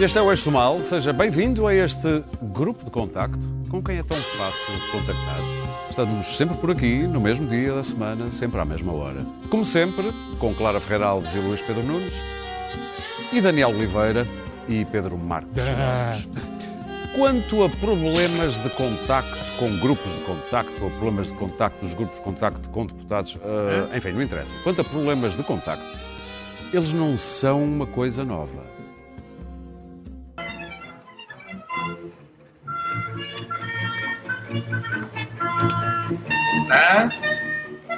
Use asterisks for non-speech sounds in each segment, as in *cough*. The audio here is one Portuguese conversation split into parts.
Este é o Eixo do Mal. Seja bem-vindo a este grupo de contacto com quem é tão fácil contactar. Estamos sempre por aqui, no mesmo dia da semana, sempre à mesma hora. Como sempre, com Clara Ferreira Alves e Luís Pedro Nunes, e Daniel Oliveira e Pedro Marcos. Quanto a problemas de contacto com grupos de contacto ou problemas de contacto dos grupos de contacto com deputados, uh, enfim, não interessa. Quanto a problemas de contacto, eles não são uma coisa nova.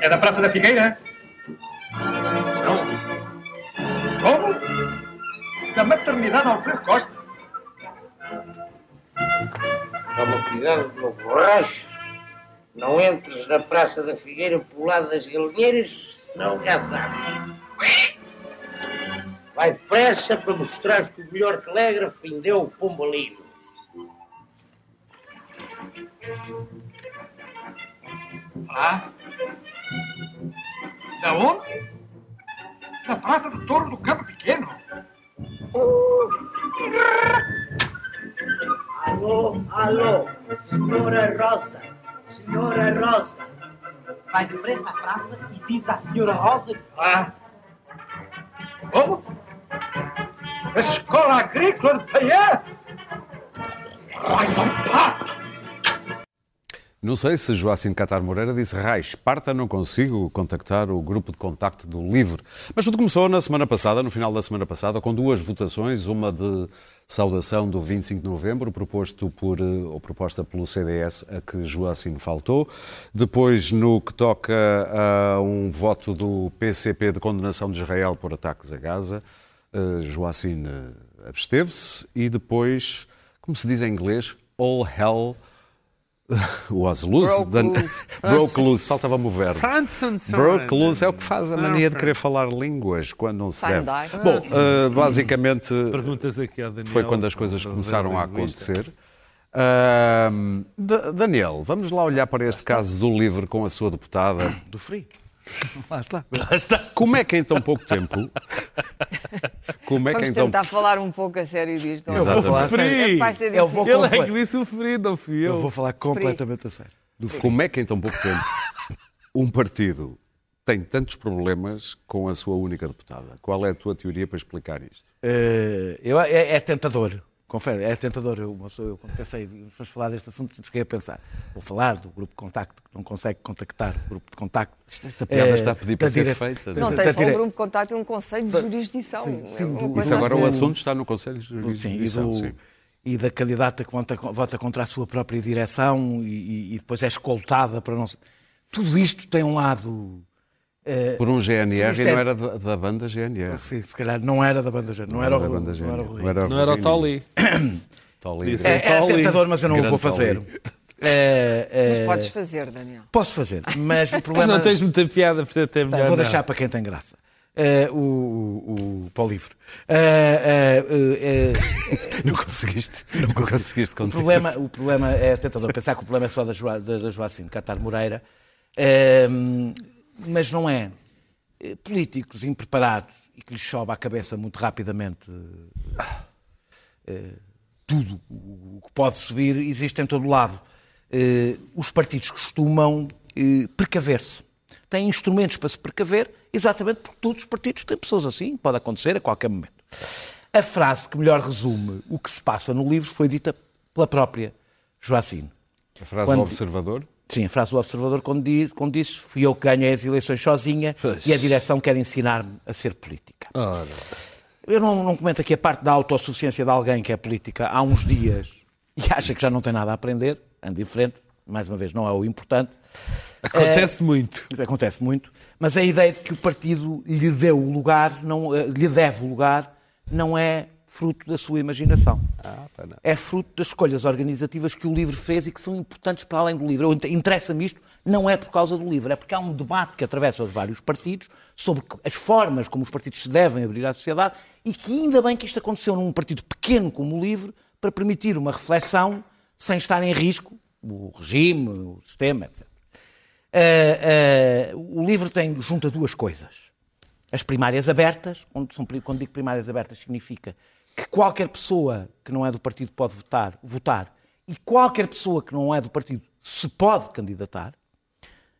É da Praça da Figueira? Não. Como? Da maternidade Alfredo Costa. Toma cuidado, meu borracho. Não entres na Praça da Figueira pelo lado das galinheiras, senão já sabes. Vai depressa para mostrares que o melhor telégrafo vendeu o pombalino. Ah? Da onde? Da Praça do Touro do Campo Pequeno. Alô, alô, senhora Rosa, senhora Rosa. Vai depressa à praça e diz à senhora Rosa Ah? Como? A Escola Agrícola de Paiá? Vai do pato! Não sei se Joacim Catar Moreira disse Rai, Esparta, não consigo contactar o grupo de contacto do LIVRE. Mas tudo começou na semana passada, no final da semana passada, com duas votações, uma de saudação do 25 de novembro, proposto por, eh, ou proposta pelo CDS, a que Joacim faltou. Depois, no que toca a um voto do PCP de condenação de Israel por ataques a Gaza, uh, Joacim eh, absteve-se. E depois, como se diz em inglês, all hell *laughs* was loose. *laughs* Broke loose. Broke loose, faltava-me o verbo. Broke loose é o que faz a mania de querer falar línguas quando não se deve. Bom, eh, basicamente Perguntas aqui ao Daniel. foi quando as coisas começaram a acontecer. Da- Daniel, vamos lá olhar para este caso do livro com a sua deputada. Do frio. *laughs* Lá está. Lá está. Como é que em tão pouco tempo. Como é que Vamos em tão. tentar falar um pouco a sério disto. Eu vou falar É sério. vai ser Eu vou. Ele é que disse o ferido, não fui eu. Eu vou falar completamente a sério. Como é que em tão pouco tempo um partido tem tantos problemas com a sua única deputada? Qual é a tua teoria para explicar isto? Eh, eu, é, é tentador. Confere, é tentador. Eu, eu quando pensei, vamos falar deste assunto, cheguei a pensar. Vou falar do grupo de contacto que não consegue contactar o grupo de contacto. Esta piada Eh, está a pedir para ser dire- feita. Não tem só um grupo de contato e um conselho de jurisdição. É uma coisa Isso agora o assim. assunto está no Conselho de Sim, e, Jurisdição. do- sim. e da candidata que vota, vota contra a sua própria direção e, e- depois é escoltada para não. Tudo isto tem um lado. Eh, Por um GNR e é- não era da, da banda GNR. sim, se calhar não era da banda Gênero, não, era o da Rui, banda não GNR. era o. Não era o Tolly. *coughs* Tolly. É, é Tolly. tentador, mas eu não o vou fazer. *laughs* É, é, Mas podes fazer, Daniel. Posso fazer, mas o Mas problema. não tens muita piada, portanto é Tá, melhor vou não. deixar para quem tem graça. Eh, o, o, o para o livro. Eh, *laughs* eh, Não conseguiste. Não conseguiste o, problema, o problema é tentador pensar que o problema é só da, Joa, da, da Joacim Catar Moreira, mas não é. Eh, Políticos impreparados e que lhes sobe à cabeça muito rapidamente eh, tudo o que pode subir existe em todo lado. Eh, os partidos costumam eh, precaver-se. Têm instrumentos para se precaver, exatamente porque todos os partidos têm pessoas assim, pode acontecer a qualquer momento. A frase que melhor resume o que se passa no livro foi dita pela própria Joacine. A frase Quando- do observador? Sim, a frase do observador quando disse, quando disse fui eu que ganhei as eleições sozinha e a direção quer ensinar-me a ser política. Eu não, não comento aqui a parte da autossuficiência de alguém que é política há uns dias e *laughs* acha que já não tem nada a aprender, é diferente, mais uma vez, não é o importante. Acontece muito. Acontece muito, mas a ideia de que o partido lhe deu o lugar, não, eh, lhe deve o lugar, não é fruto da sua imaginação. É fruto das escolhas organizativas que o livro fez e que são importantes para além do livro. Interessa-me isto, não é por causa do livro, é porque há um debate que atravessa os vários partidos sobre as formas como os partidos se devem abrir à sociedade e que ainda bem que isto aconteceu num partido pequeno como o livro para permitir uma reflexão sem estar em risco o regime, o sistema, etc. Uh, uh, o livro tem, junta duas coisas. as primárias abertas, onde são, quando digo primárias abertas significa que qualquer pessoa que não é do partido pode votar, votar e qualquer pessoa que não é do partido se pode candidatar.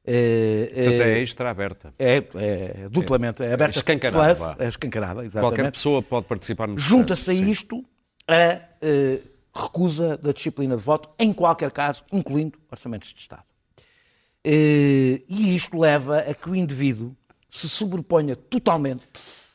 Eh, Portanto, é extra aberta. é, é duplamente é aberta. escancarada, plus, é escancarada, exatamente. Qualquer pessoa pode participar no. Junta-se a isto a eh, recusa da disciplina de voto, em qualquer caso, incluindo orçamentos de Estado. E isto leva a que o indivíduo se sobreponha totalmente,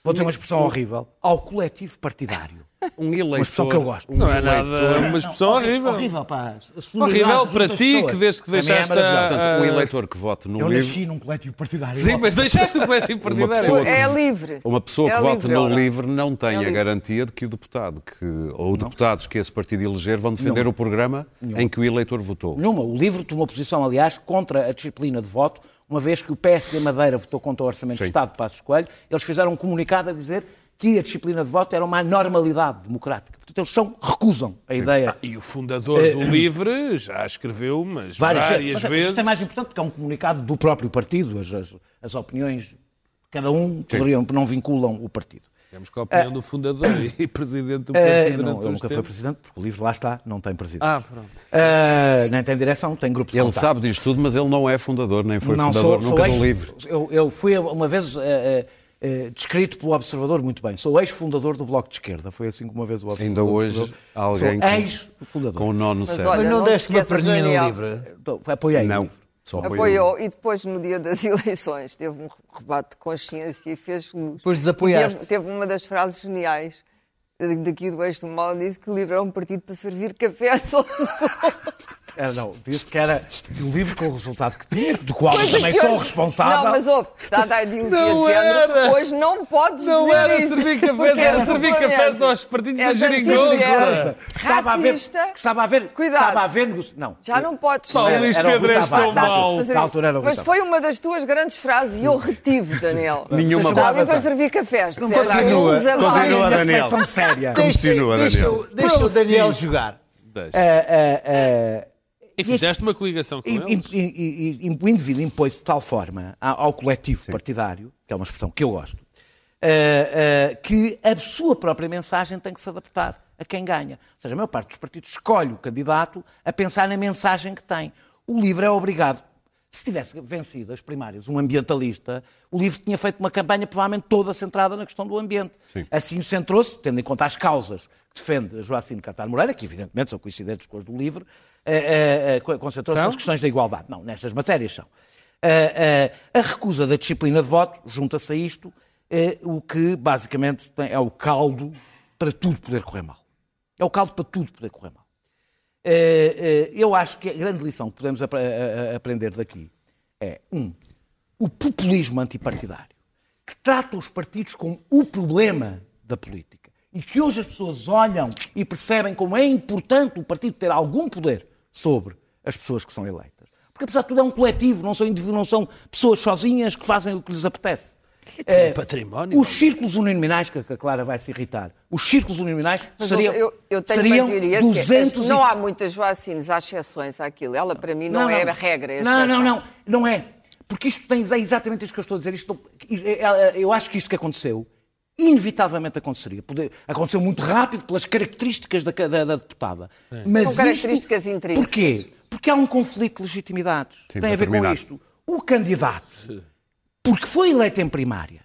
vou dizer uma expressão horrível, ao coletivo partidário. Um eleitor, expressão que eu gosto. um Não é eleitor- nada uma expressão horrível. Horrível, pá. Horrível para ti, pessoas. que desde que é deixaste. Portanto, um eleitor que vote no Eu livro, nasci num coletivo partidário. Sim, mas deixaste o coletivo *laughs* pessoa partidário. que- É livre. uma pessoa É que vote ora. livre não tem É a garantia de que o deputado que, ou deputados que esse partido eleger vão defender o programa em que o eleitor votou. Nenhuma. O livro tomou posição, aliás, contra a disciplina de voto, uma vez que o PSD Madeira votou contra o Orçamento Sim. de Estado de Passos Coelho, eles fizeram um comunicado a dizer que a disciplina de voto era uma normalidade democrática. Portanto, eles são, recusam a ideia. E o fundador do Livre já escreveu, mas Várias, várias, vezes. Mas vezes. Isto é mais importante porque é um comunicado do próprio partido. As, as- as opiniões de cada um poderiam, não vinculam o partido. Temos com a opinião do fundador e *coughs* presidente do Eh, partido não, ele nunca foi presidente, porque o livro lá está, não tem presidente. Ah, pronto. Eh, nem tem direção, tem grupo de Ele contacto. sabe disto tudo, mas ele não é fundador, nem foi não, fundador sou, nunca sou do livre. Eu, eu fui uma vez eh, descrito pelo Observador muito bem. Sou ex-fundador do Bloco de Esquerda. Foi assim que uma vez o Observador. Ainda hoje há alguém ex-fundador. Com o nó no Mas olha, Mas não não te deste uma perninha no livro? Então, apoiei. Não, só apoiou. Apoiou e depois, no dia das *laughs* eleições, teve um rebate de consciência e fez luz. Depois desapoiaste. Teve, teve uma das frases geniais daqui do Eixo do Mal, disse que o livro é um partido para servir café só *laughs* É, não, disse que era o livro com o resultado que tinha, do qual eu também sou hoje- responsável. Não, mas houve, dada a ideologia Não de género, era. hoje não podes Não dizer era isso. servir cafés, era és servir cafés aos partidos És da geringonça. anti-mulher, Estava a ver, racista. estava a ver, Cuidado. estava a ver, não. Já não podes Paulo dizer. Luís Era o Pedro és tão mau. Mas, Na altura era o Rui mas Tavares. foi uma das tuas grandes frases e eu retive, Daniel. Nenhuma Está para razão. servir cafés. Não continua, continua, Daniel. Séria. Continua, Daniel. deixa o Daniel jogar. Deixa. Ah, ah, ah, E fizeste uma coligação com E, eles. e- e- e- e o indivíduo impôs-se de tal forma ao, ao coletivo partidário, que é uma expressão que eu gosto, eh, eh, que a sua própria mensagem tem que se adaptar a quem ganha. Ou seja, a maior parte dos partidos escolhe o candidato a pensar na mensagem que tem. O LIVRE é obrigado. Se tivesse vencido as primárias um ambientalista, o LIVRE tinha feito uma campanha provavelmente toda centrada na questão do ambiente. Assim centrou-se, tendo em conta as causas que defende Joacine Catar Moreira, que evidentemente são coincidentes com as do LIVRE, eh, concentrou-se São? nas questões da igualdade. Não, nestas matérias são. Eh, eh, a recusa da disciplina de voto junta-se a isto, eh, o que basicamente é o caldo para tudo poder correr mal. É o caldo para tudo poder correr mal. Eh, eh, eu acho que a grande lição que podemos aprender daqui é, um, o populismo antipartidário, que trata os partidos como o problema da política e que hoje as pessoas olham e percebem como é importante o partido ter algum poder sobre as pessoas que são eleitas. Porque apesar de tudo é um coletivo, não são indivíduos, não são pessoas sozinhas que fazem o que lhes apetece. Eh, património. Os círculos uninominais, que a Clara vai se irritar, os círculos uninominais Mas seriam, eu, eu tenho seriam uma teoria de que 200 e- não há muitas Joacines, há exceções àquilo. Ela, para mim, não, é a regra, é a não, não, não, não é. Porque isto tem é exatamente isso que eu estou a dizer. Isto, não- é- é- eu acho que isto que aconteceu, inevitavelmente aconteceria. Poder- aconteceu muito rápido pelas características da, da- da deputada. Mas São isto- características intrínsecas. Porquê? Porque há um conflito de legitimidades. Sim, tem a ver com terminar. isto. O candidato, porque foi eleito em primárias,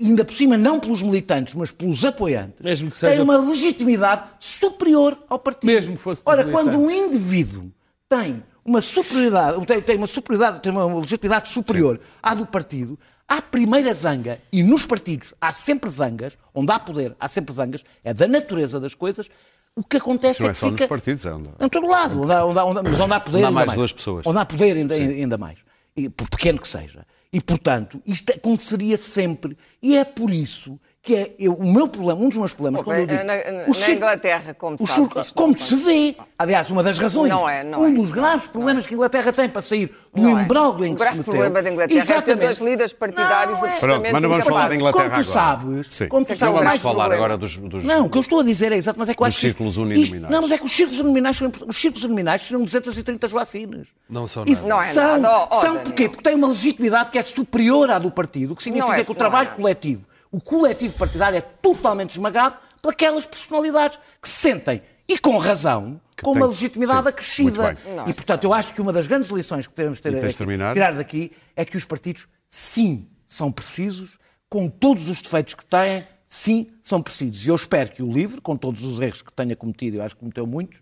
ainda por cima não pelos militantes, mas pelos apoiantes, Mesmo que tem seja- uma legitimidade superior ao partido. Mesmo que fosse Ora, quando um indivíduo tem uma superioridade, tem, tem uma superioridade, tem uma legitimidade superior à do partido, há primeira zanga, e nos partidos há sempre zangas, onde há poder, há sempre zangas, é da natureza das coisas. O que acontece Não é é que só nos fica... partidos, é onde- Em todo lado, onde há, onde há- onde há- mas onde há poder Onde há ainda mais duas pessoas. Onde há poder ainda, ainda mais. E, por pequeno que seja. E, portanto, isto aconteceria sempre. E é por isso que é eu- o meu problema, um dos meus problemas, quando eu digo, na, na- o Inglaterra, como o sabes, como não se vê, aliás, uma das razões, Não é, não um é, dos não graves é, problemas que a Inglaterra tem para sair do Não é. umbral em O que grave se meteu. problema da Inglaterra é ter Exatamente. dois líderes partidários Não, é- absolutamente Pronto, mas não vamos falar da. Inglaterra Como tu sabes, Sim. como tu é sabes, é o Não mais vamos falar problema. agora dos, dos- Não, o que eu estou a dizer é exato, mas é que eu Dos acho que círculos isto- uninominais. Não, mas é que os círculos uninominais são importantes. Os círculos uninominais serão 230 joacines. Não são nada. Não é são, nada. São porquê? Porque têm uma legitimidade que é superior à do partido, o que significa Não é, que o não trabalho é. Coletivo, o coletivo partidário é totalmente esmagado por aquelas personalidades que se sentem, e com razão, com tem- uma legitimidade sim, acrescida. E, portanto, eu acho que uma das grandes lições que temos de ter, terminar? tirar daqui é que os partidos, sim, são precisos, com todos os defeitos que têm, sim, são precisos. E eu espero que o LIVRE, com todos os erros que tenha cometido, eu acho que cometeu muitos,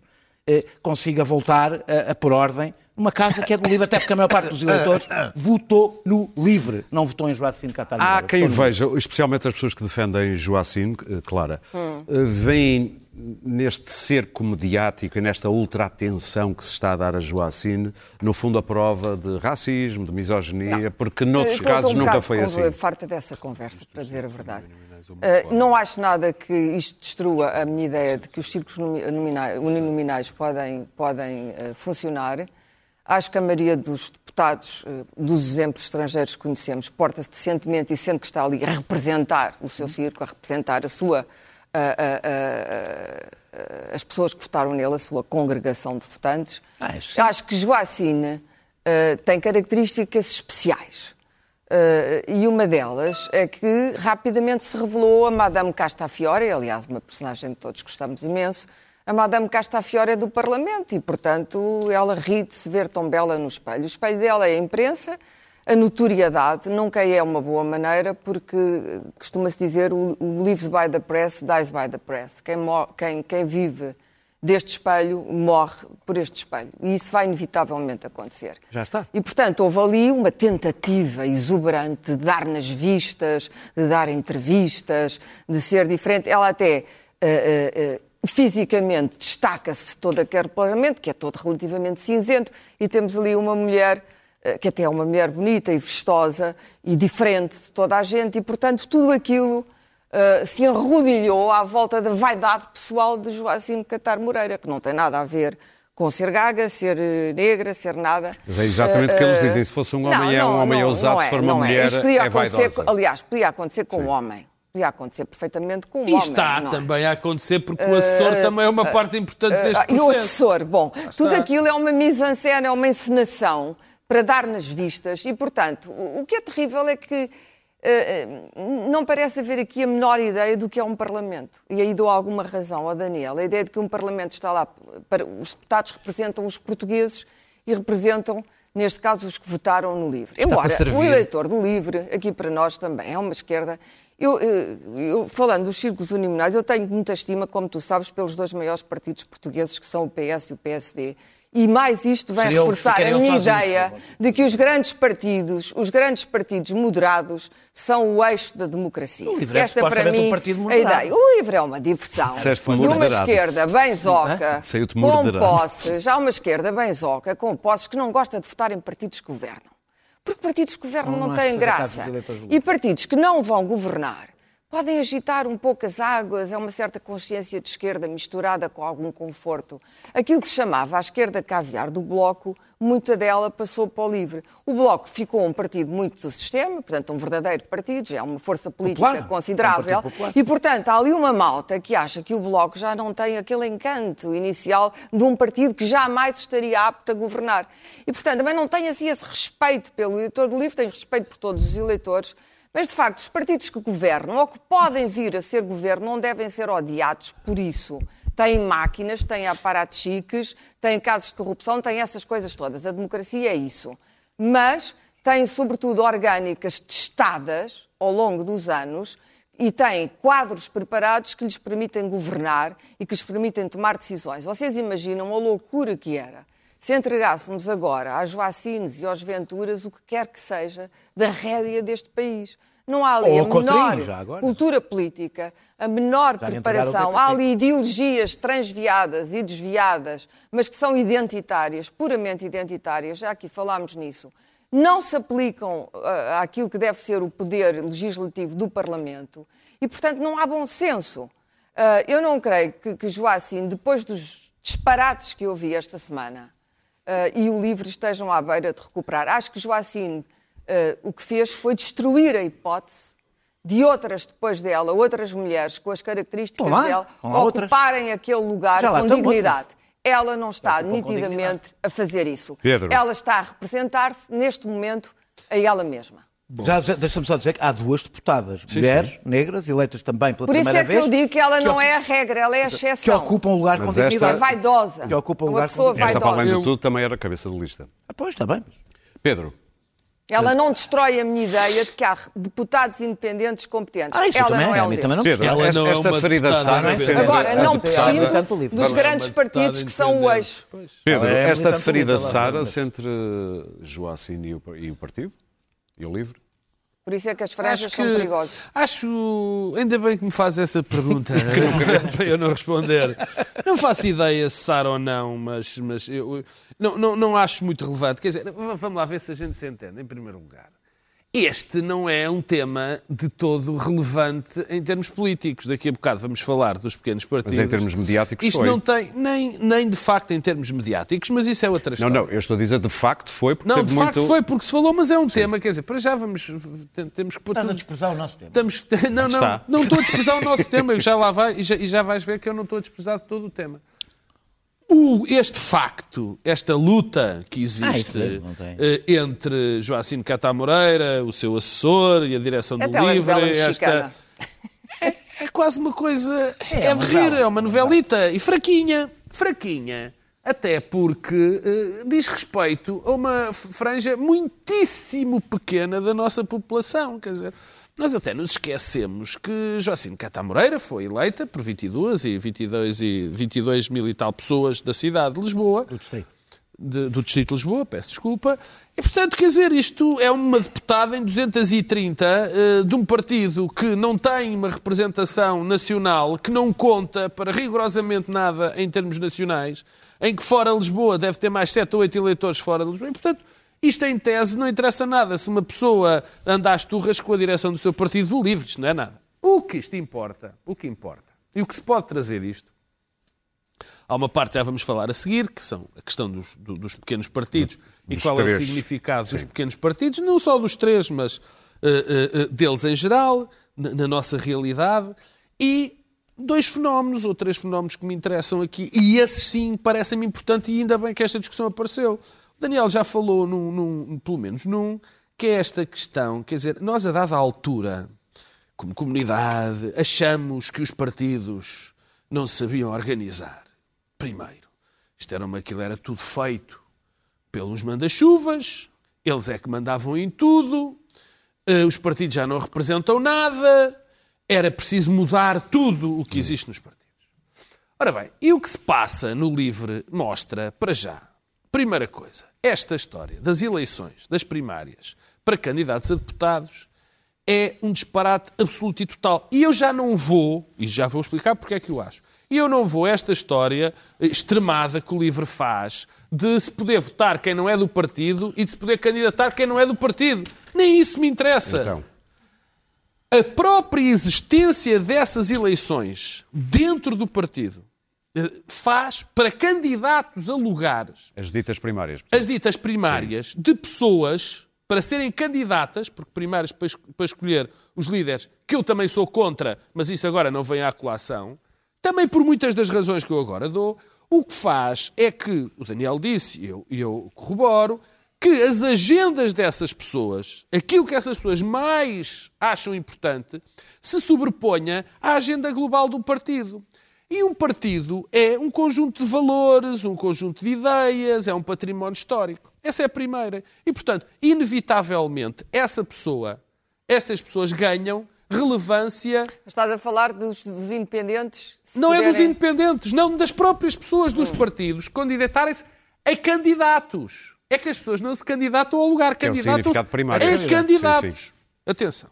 consiga voltar a, a pôr ordem numa casa que é do LIVRE, até porque a maior parte dos eleitores votou no LIVRE, não votou em Joacim Catar. Há quem veja, especialmente as pessoas que defendem Joacine, eh, Clara, Hum. eh, veem neste cerco mediático e nesta ultra-atenção que se está a dar a Joacine, no fundo, a prova de racismo, de misoginia, porque noutros Estou- estou casos um nunca foi assim. farta dessa conversa, para dizer a verdade. Eh, não acho nada que isto destrua a minha ideia de que os círculos nomi- nominais- uninominais podem, podem eh, funcionar. Acho que a maioria dos deputados, eh, dos exemplos estrangeiros que conhecemos, porta-se decentemente e sente que está ali a representar o seu círculo, a representar a sua, as pessoas que votaram nele, a sua congregação de votantes. Ah, sim. Acho que Joacine eh, tem características especiais. Eh, e uma delas é que rapidamente se revelou a Madame Castafiore, aliás, uma personagem que todos gostamos imenso. A Madame Castafiore é do Parlamento e, portanto, ela ri de se ver tão bela no espelho. O espelho dela é a imprensa, a notoriedade nunca é uma boa maneira, porque eh, costuma-se dizer o, o lives by the press, dies by the press. Quem, quem- quem vive deste espelho morre por este espelho. E isso vai inevitavelmente acontecer. Já está. E, portanto, houve ali uma tentativa exuberante de dar nas vistas, de dar entrevistas, de ser diferente. Ela até eh, eh, eh, fisicamente destaca-se de todo aquele parlamento, que é todo relativamente cinzento, e temos ali uma mulher que até é uma mulher bonita e vistosa e diferente de toda a gente, e, portanto, tudo aquilo Uh, se enrodilhou à volta da vaidade pessoal de Joacim Catar Moreira, que não tem nada a ver com ser gaga, ser eh, negra, ser nada. Mas é exatamente o que eles Uh, dizem. Se fosse um não, homem, é um não, homem não, ousado. não Se é, for uma não é. mulher, Isto podia é acontecer, com- aliás, podia acontecer com Sim. um homem. Podia acontecer perfeitamente com um E homem. está não é? também a acontecer, porque o assessor também é uma parte importante Ah, deste e o processo. assessor, bom, tudo está. aquilo é uma mise-en-scène, é uma encenação para dar nas vistas e, portanto, o, o que é terrível é que eh, não parece haver aqui a menor ideia do que é um Parlamento. E aí dou alguma razão ao Daniel. A ideia de que um Parlamento está lá para. Os deputados representam os portugueses e representam, neste caso, os que votaram no LIVRE. Está Embora o eleitor do LIVRE, aqui para nós também, é uma esquerda. Eu, eh, eu, falando dos círculos uninominais, eu tenho muita estima, como tu sabes, pelos dois maiores partidos portugueses, que são o PS e o PSD. E mais isto vai Seriam- reforçar a minha sozinhos, ideia de que os grandes partidos, os grandes partidos moderados, são o eixo da democracia. O LIVRE é Esta para supostamente mim um a ideia. O livro é uma diversão. Disseste de uma esquerda bem zoca, com posses, há uma esquerda bem zoca, com posses, que não gosta de votar em partidos que governam. Porque partidos que governam Não, não, têm graça. E partidos que não vão governar podem agitar um pouco as águas, é uma certa consciência de esquerda misturada com algum conforto. Aquilo que se chamava a esquerda caviar do Bloco, muita dela passou para o livre. O Bloco ficou um partido muito do sistema, portanto, um verdadeiro partido, já é uma força política Popular. considerável. É um. E, portanto, há ali uma malta que acha que o Bloco já não tem aquele encanto inicial de um partido que jamais estaria apto a governar. E, portanto, também não tem assim esse respeito pelo eleitor do livro, tem respeito por todos os eleitores. Mas, de facto, os partidos que governam ou que podem vir a ser governo não devem ser odiados por isso. Têm máquinas, têm aparatos chiques, têm casos de corrupção, têm essas coisas todas. A democracia é isso. Mas têm, sobretudo, orgânicas testadas ao longo dos anos e têm quadros preparados que lhes permitem governar e que lhes permitem tomar decisões. Vocês imaginam a loucura que era se entregássemos agora às Joacines e aos Venturas o que quer que seja da rédea deste país. Não há ali Ou a menor cultura política, a menor Já preparação. TPP. Há ali ideologias transviadas e desviadas, mas que são identitárias, puramente identitárias. Já aqui falámos nisso. não se aplicam ah, àquilo que deve ser o poder legislativo do Parlamento e, portanto, não há bom senso. Ah, eu não creio que, que Joacim, depois dos disparates que eu vi esta semana, e o livro estejam à beira de recuperar. Acho que Joacim ah, o que fez foi destruir a hipótese de outras depois dela, outras mulheres com as características lá, dela, lá outras. ocuparem aquele lugar lá com dignidade. Ela não está com nitidamente a fazer isso. Pedro. Ela está a representar-se neste momento a ela mesma. Já, já- deixa-me só dizer que há duas deputadas, mulheres, negras, eleitas também pela Por isso primeira é que vez. eu digo que ela que não é a regra, ela é a exceção. Que ocupam um lugar Mas com esta- dignidade. É vaidosa. Que ocupa um É uma lugar com pessoa dignidade. Esta, para além de tudo, também era cabeça de lista. Ah, pois, está bem. Pedro, Ela não destrói a minha ideia de que há deputados independentes competentes. Ah, isso ela também, não é a um deles. também não Pedro Ela esta, não é esta uma ferida deputada Sara independente. sendo Agora, a não prescindo dos grandes partidos que são o eixo. Pedro, é esta ferida Sara-se entre Joacim e o partido? E o livro? Por isso é que as franjas Acho são que, perigosas. acho, ainda bem que me faz essa pergunta *laughs* *laughs* para eu não responder. Não faço ideia se Sara ou não, mas, mas eu não, não, não acho muito relevante. Quer dizer, vamos lá ver se a gente se entende, em primeiro lugar. Este não é um tema de todo relevante em termos políticos. Daqui a bocado vamos falar dos pequenos partidos. Mas em termos mediáticos Isto foi. não tem, nem, nem de facto em termos mediáticos, mas isso é outra Não, história. não, eu estou a dizer de facto foi porque Não, teve de facto muito... foi porque se falou, mas é um tema, quer dizer, para já vamos, tem- temos que pôr Estás a desprezar o nosso tempo. Estamos, *laughs* não, não, está. não estou a desprezar o nosso *laughs* tema, eu já lá vai, e já, e já vais ver que eu não estou a desprezar todo o tema. O- este facto, esta luta que Ah, existe é, tem. eh, entre Joacim Catá Moreira, o seu assessor e a direção do É livro, mexicana. é quase uma coisa. É, É de uma rir, novela. é uma novelita. E fraquinha. Fraquinha. Até porque eh, diz respeito a uma franja muitíssimo pequena da nossa população. Quer dizer, nós até nos esquecemos que Joacim Catá Moreira foi eleita por 22 e 22, e 22 mil e tal pessoas da cidade de Lisboa Do distrito. de- do Distrito de Lisboa, peço desculpa. E, portanto, quer dizer, isto é uma deputada em 230 eh, de um partido que não tem uma representação nacional, que não conta para rigorosamente nada em termos nacionais, em que fora Lisboa deve ter mais 7 ou 8 eleitores fora de Lisboa. E, portanto, isto em tese não interessa nada se uma pessoa anda às turras com a direção do seu partido do livre, isto não é nada. O que isto importa, o que importa, e o que se pode trazer disto, Há uma parte, já vamos falar a seguir, que são a questão dos, do- dos pequenos partidos e Dos qual é o três. significado dos pequenos partidos, não só dos três, mas eh, eh, deles em geral, na, na nossa realidade, e dois fenómenos, ou três fenómenos que me interessam aqui, e esses sim parecem-me importantes, e ainda bem que esta discussão apareceu. Daniel já falou, num, num- pelo menos num, que é esta questão, quer dizer, nós a dada altura, como comunidade, achamos que os partidos não sabiam organizar. Primeiro, isto era uma, aquilo era tudo feito pelos manda-chuvas, eles é que mandavam em tudo, eh, os partidos já não representam nada, era preciso mudar tudo o que existe nos partidos. Ora bem, e o que se passa no LIVRE mostra, para já, primeira coisa, esta história das eleições, das primárias, para candidatos a deputados, é um disparate absoluto e total. E eu já não vou, e já vou explicar porque é que eu acho, e eu não vou esta história extremada que o LIVRE faz de se poder votar quem não é do partido e de se poder candidatar quem não é do partido. Nem isso me interessa Então, a própria existência dessas eleições dentro do partido eh, faz para candidatos a lugares, as ditas primárias. as ditas primárias, de pessoas para serem candidatas, porque primárias para, es- para escolher os líderes, que eu também sou contra, mas isso agora não vem à colação, também por muitas das razões que eu agora dou, o que faz é que, o Daniel disse, e eu, e eu corroboro, que as agendas dessas pessoas, aquilo que essas pessoas mais acham importante, se sobreponha à agenda global do partido. E um partido é um conjunto de valores, um conjunto de ideias, é um património histórico. Essa é a primeira. E, portanto, inevitavelmente, essa pessoa, essas pessoas ganham relevância Estás a falar dos, dos independentes? não é dos puderem- independentes, não das próprias pessoas dos partidos candidatarem-se a candidatos. É que as pessoas não se candidatam ao lugar, é o candidatam-se significado primário. a Sim, candidatos. sim. Atenção.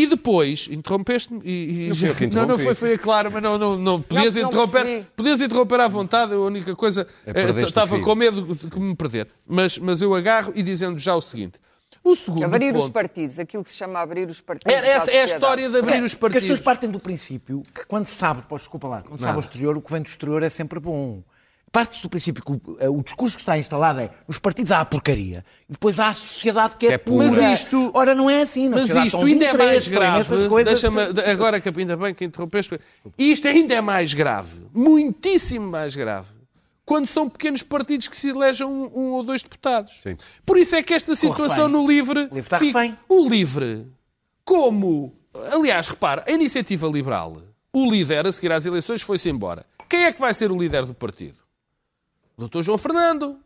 E depois, interrompeste-me e... e Não não, não foi, foi a claro, mas não, não, não podias Não, não interromper. percebi. Podias interromper à vontade, a única coisa... É eh, o Estava com medo de me perder. Mas, mas eu agarro e dizendo já o seguinte. O segundo Abrir os ponto... partidos, aquilo que se chama abrir os partidos. É, essa é a história de abrir os Porque as pessoas partidos. partem do princípio que quando se sabe, pô, desculpa lá, quando se sabe ao exterior, o que vem do exterior é sempre bom. Parte-se do princípio que o, eh, o discurso que está instalado é nos partidos há a porcaria e depois há a sociedade que é, Que é pura. Mas isto- Ora, não é assim. Na Mas isto os ainda é mais grave. coisas agora que ainda bem que interrompeste. Isto ainda é mais grave. Muitíssimo mais grave. Quando são pequenos partidos que se elegem um, um ou dois deputados. Sim. Por isso é que esta situação no LIVRE. O LIVRE está fica- refém. O LIVRE, como. Aliás, repara, a iniciativa liberal, o líder a seguir às eleições foi-se embora. Quem é que vai ser o líder do partido? Dr. João Fernando,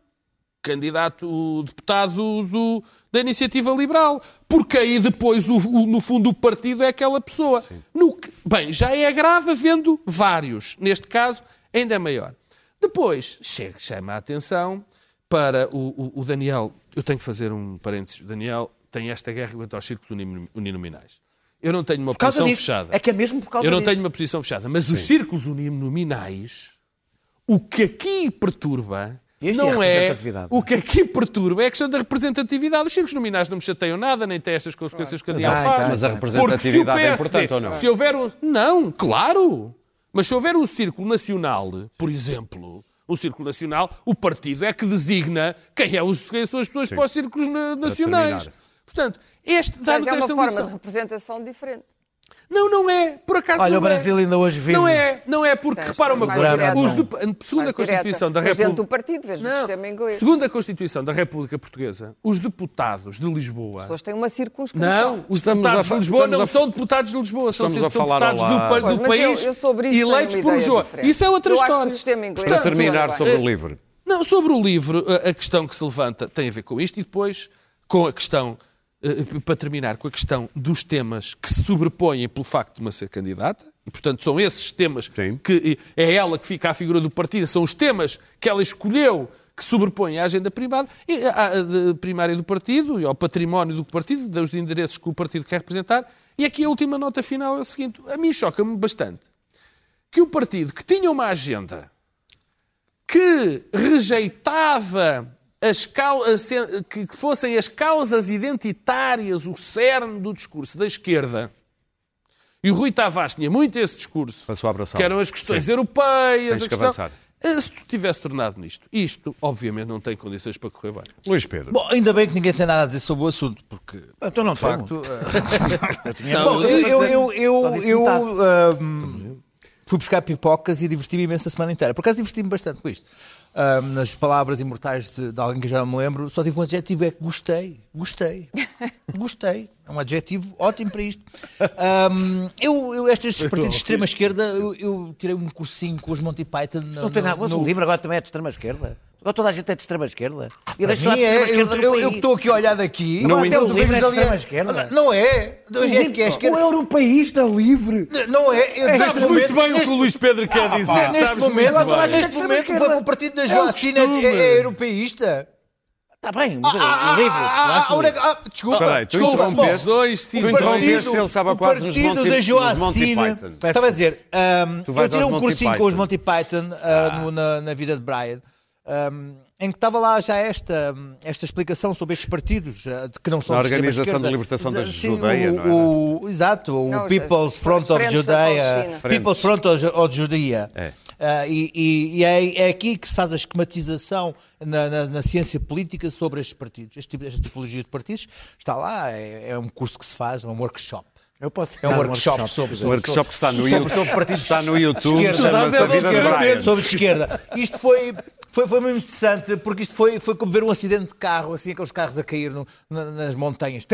candidato deputado do- da Iniciativa Liberal. Porque aí depois, o- o- no fundo, o partido é aquela pessoa. No bem, já é grave havendo vários. Neste caso, ainda é maior. Depois, chega, chama a atenção para o, o- o Daniel. Eu tenho que fazer um parênteses. O Daniel tem esta guerra contra os círculos uninominais. Eu não tenho uma Por causa posição disso. fechada. É que é mesmo por causa Eu não disso. tenho uma posição fechada, mas os círculos uninominais, o que aqui perturba Este é a não é. representatividade. O que aqui perturba é a questão da representatividade. Os círculos nominais não me chateiam nada, nem têm estas consequências que a faz. tá, Mas a representatividade é PSD, importante ou não? Se houver um... Não, claro. Mas se houver um círculo nacional, por exemplo, um círculo nacional, o partido é que designa quem, é os, quem são as pessoas para os círculos na- nacionais. Portanto, este dá-nos é uma esta forma lição. de representação diferente. Não, não é. Por acaso Olha, não o Brasil é. ainda hoje vive. Não é, não é, porque Tens, repara uma coisa. direta. Os de, segundo a Constituição direta. da República. do partido, do Não, sistema inglês. Segundo a Constituição da República Portuguesa, os deputados de Lisboa. As pessoas têm uma circunscrição. Não, os Estamos deputados a de Lisboa não a- são deputados de Lisboa, são, deputados do, do Pois, país eu- eu sobre isso eleitos por Lisboa. diferente. Isso é outra Eu acho que história. o sistema inglês- Para Portanto, terminar Portanto, sobre o livro. Não, sobre o livro, a questão que se levanta tem a ver com isto e depois com a questão, para terminar, com a questão dos temas que se sobrepõem pelo facto de uma ser candidata. E, portanto, são esses temas Sim. que eh, é ela que fica à figura do partido, são os temas que ela escolheu que sobrepõem à agenda privada, e, à, primária do partido e ao património do partido, dos endereços que o partido quer representar. E aqui a última nota final é o seguinte: a mim choca-me bastante que o partido que tinha uma agenda que rejeitava as que fossem as causas identitárias o cerne do discurso da esquerda. E o Rui Tavares tinha muito esse discurso. Passou a abraçar. Que eram as questões Sim. europeias. Tens a que questão... avançar. Eh, Se tu tivesse tornado nisto, isto, obviamente, não tem condições para correr bem. Luís Pedro. Bom, ainda bem que ninguém tem nada a dizer sobre o assunto, porque Então não de facto. *laughs* *laughs* Bom, eu, eu, eu, disse eu, fui buscar pipocas e diverti-me imenso a semana inteira. Por acaso diverti-me bastante com isto. Ahm, nas palavras imortais de, de alguém que já não me lembro, só tive um adjetivo: é que gostei. Gostei. *laughs* Gostei. É um adjetivo ótimo para isto. Ahm, eu, eu, estes partidos de extrema-esquerda, eu, eu tirei um cursinho com os Monty Python. no- Não tem nada. no- Mas no- o livro agora também é de extrema-esquerda. Agora toda a gente é de extrema-esquerda. E Para deixa lá de é, eu extrema-esquerda no eu- eu estou aqui a olhar daqui. Não eu- até eu o livro é de extrema-esquerda. Não é. É que é esquerda. O europeísta livre. Não é. Eu, neste Sabes momento, muito bem o neste- que o Luís Pedro quer dizer. Neste momento, neste momento, o partido da costume. é, é europeísta. Está bem, mas Ah, o ah, ah, ah, Desculpa. Espera aí, tu desculpa. interrompeste. Dois, Tu cinco, interrompeste, dois. ele estava o quase nos partido Monty, da nos Joacina. Python. Estava a dizer, ahm, Tu eu tirei um cursinho com os Python. Monty Python ah, no- na, na vida de Brian. Ahm, em que estava lá já esta, esta explicação sobre estes partidos de que não são extrema Organização de Libertação da Sim, Judeia, o, não era? o- Exato, o Não, People's Front of da Judea. People's Front of, Judea. É. Ah, e e- e é, é aqui que se faz a esquematização na, na- na ciência política sobre estes partidos. Este tipo, esta tipologia de partidos está lá, é, é um curso que se faz, é um workshop. Eu posso É um dar workshop sobre, O sobre, workshop que está no, sobre, YouTube, sobre está no YouTube, esquerda. chama-se A Vida de Brian. sobre de esquerda. Isto foi, foi, foi muito interessante, porque isto foi, foi como ver um acidente de carro, assim, aqueles carros a cair no- na- nas montanhas.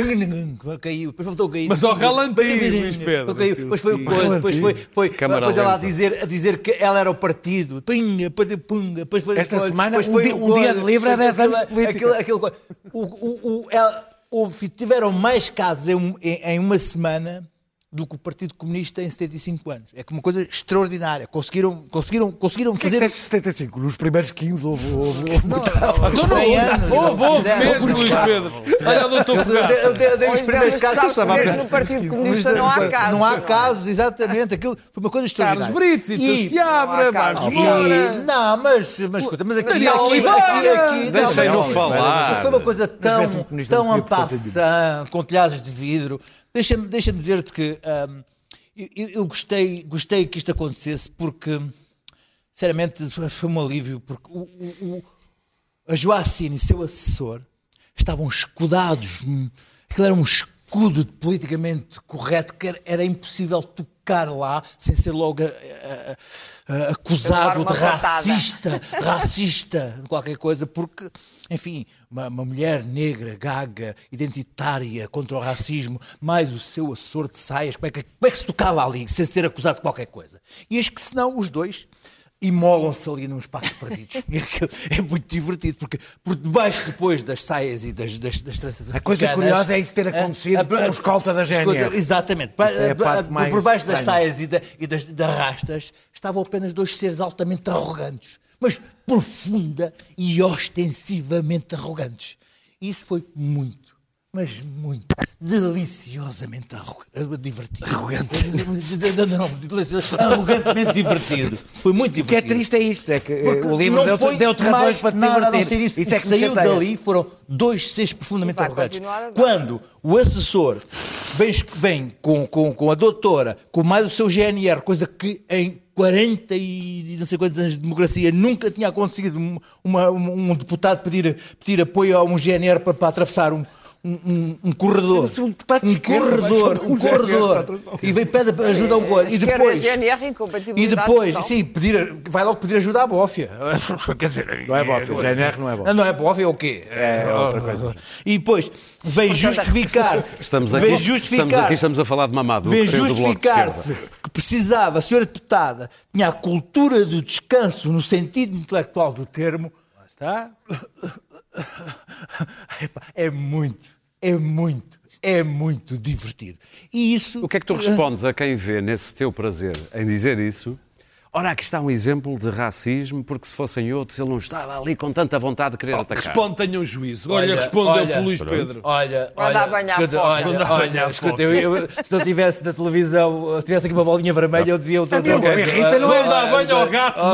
Caiu, depois voltou a cair. Mas ao ralantinho, Luís Pedro. Caiu, depois foi o coisa, depois foi, foi depois ela a dizer, a dizer que ela era o partido. Pinga, depois punga, depois foi Esta depois- semana, depois um foi dia- o um dia de livre é 10 anos de aquilo- política. aquilo- aquilo- o, o, o, ela- houve- tiveram mais casos em, em- em uma semana do que o Partido Comunista em 75 anos. É uma coisa extraordinária. Conseguiram, conseguiram, conseguiram O que é que fazer. disseste 75? Nos primeiros 15 houve. houve, houve Não, Então 100 não, anos, houve, não houve mesmo, Luís Pedro. Olha o doutor Eu dei- os primeiros casos. mesmo no Partido Comunista não há casos. Não há não casos, exatamente. Aquilo foi uma coisa Carlos extraordinária. Brito, Zita E- Seabra, Não Marcos. Moura. Não, mas, mas escuta, mas aqui, aqui, não, Deixem-no falar. Isso foi uma coisa tão, é tão não fazer passant, com telhados de vidro. Deixa-me deixa dizer-te que hum, eu, eu- gostei, gostei que isto acontecesse porque, sinceramente, foi um alívio, porque o, o, o- a Joacine e seu assessor estavam escudados. hum, Aquilo era um escudo politicamente correto que era, era impossível tocar lá sem ser logo ah, ah, ah, acusado de uma patada. racista, *laughs* racista, qualquer coisa, porque, enfim, uma, uma mulher negra, gaga, identitária contra o racismo, mais o seu assessor de saias, como é, que, como é que se tocava ali sem ser acusado de qualquer coisa? E eis que senão os dois imolam-se ali nos espaços perdidos. *laughs* E aquilo é muito divertido, porque por debaixo depois das saias e das, das, das tranças A coisa curiosa é isso ter acontecido a- a- com o escolta da GNR. Exatamente. É a por- baixo das saias e, da- e das, das rastas estavam apenas dois seres altamente arrogantes, mas profunda e ostensivamente arrogantes. Isso foi muito, mas muito, deliciosamente arro- divertido. Arrogante. Não, delicioso, arrogantemente divertido. Foi muito O que é divertido. triste é isto, é que eh, Porque o livro não deu-te foi deu-te razões para te nada a não divertir. ser isso. Isso é que que saiu chateia. dali foram dois seres profundamente arrogantes. Quando o assessor vem, vem com, com, com a doutora, com mais o seu GNR, coisa que em 40 e não sei quantos anos de democracia nunca tinha acontecido um, uma- um- um deputado pedir, pedir apoio a um GNR para, para atravessar um, um, um- corredor. Um Um corredor, um corredor. E vem pede ajuda a um coisa. E depois. E depois, sim, pedir, vai logo pedir ajuda à bófia. *laughs* Quer dizer, Não é bófia, o GNR não é bófia. Ah, Não é bófia é o quê? É outra coisa. E depois vem justificar. *laughs* Estamos aqui, vem estamos justificar. aqui, estamos a falar de Mamadou, Vem justificar-se que precisava, a senhora deputada tinha a cultura do descanso no sentido intelectual do termo. Lá está. *laughs* É muito, é muito, é muito divertido. E isso. O que é que tu respondes a quem vê nesse teu prazer em dizer isso? Ora, aqui está um exemplo de racismo, porque se fossem outros, ele não estava ali com tanta vontade de querer atacar. Responde, tenham juízo. Olha, Olha, respondeu olha, Luís Pedro. Olha, olha, à escuta, olha, olha, escuta, eu, eu- se não tivesse na televisão, se tivesse aqui uma bolinha vermelha, eu devia o que me irrita não é dar banho ao gato A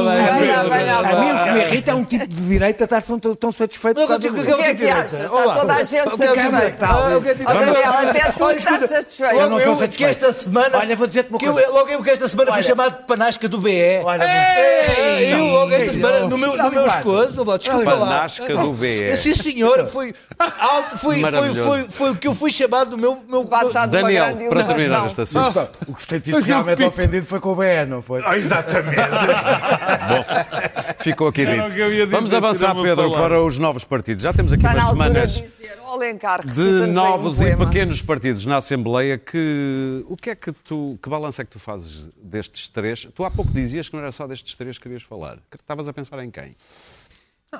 mim o que me irrita é um tipo de direita estar tão, tão satisfeito O que é O que é que achas? Está Olá. toda a gente é satisfeita. é Daniel, até tu Olha, estás satisfeito. Logo Eu não eu, que esta semana. Olha, vou dizer-te uma eu- coisa. logo eu que esta semana Olha. fui chamado de panasca do BE. Olha, É, eu logo esta semana, no meu, no meus coisas, desculpa lá. Panasca do. É, Sim, senhora, foi alto, foi, foi, foi, foi o que eu fui chamado do meu. meu, Daniel, grande para terminar este assunto. O que sentiste realmente ofendido foi com o BE, não foi? exatamente. *laughs* Ficou aqui dito. Vamos avançar, Pedro, para os novos partidos. Já temos aqui umas semanas Alencar, de aí um novos e pequenos partidos na Assembleia que o que é que tu que balanço é que tu fazes destes três? Tu há pouco dizias que não era só destes três que querias falar. Estavas a pensar em quem?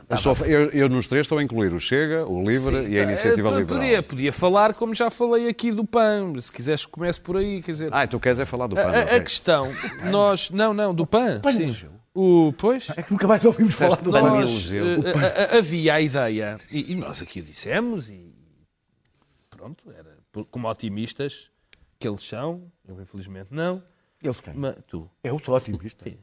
Eu, só- eu- eu nos três estou a incluir o Chega, o Livre e a Iniciativa Eh, Liberal. Podia, podia falar, como já falei aqui do PAN. Se quiseres, comece por aí. Quer dizer, Ah, tu queres é falar do a, PAN, a- a ok. questão, *laughs* nós. Não, não, do PAN. sim. O, pois. É que nunca mais ouvimos falar do. Nós, Geu. eh, a- a- havia a ideia, e, e nós aqui dissemos, e pronto, era como otimistas que eles são, eu infelizmente não, Eles quem? mas tu, Eu sou otimista. Sim.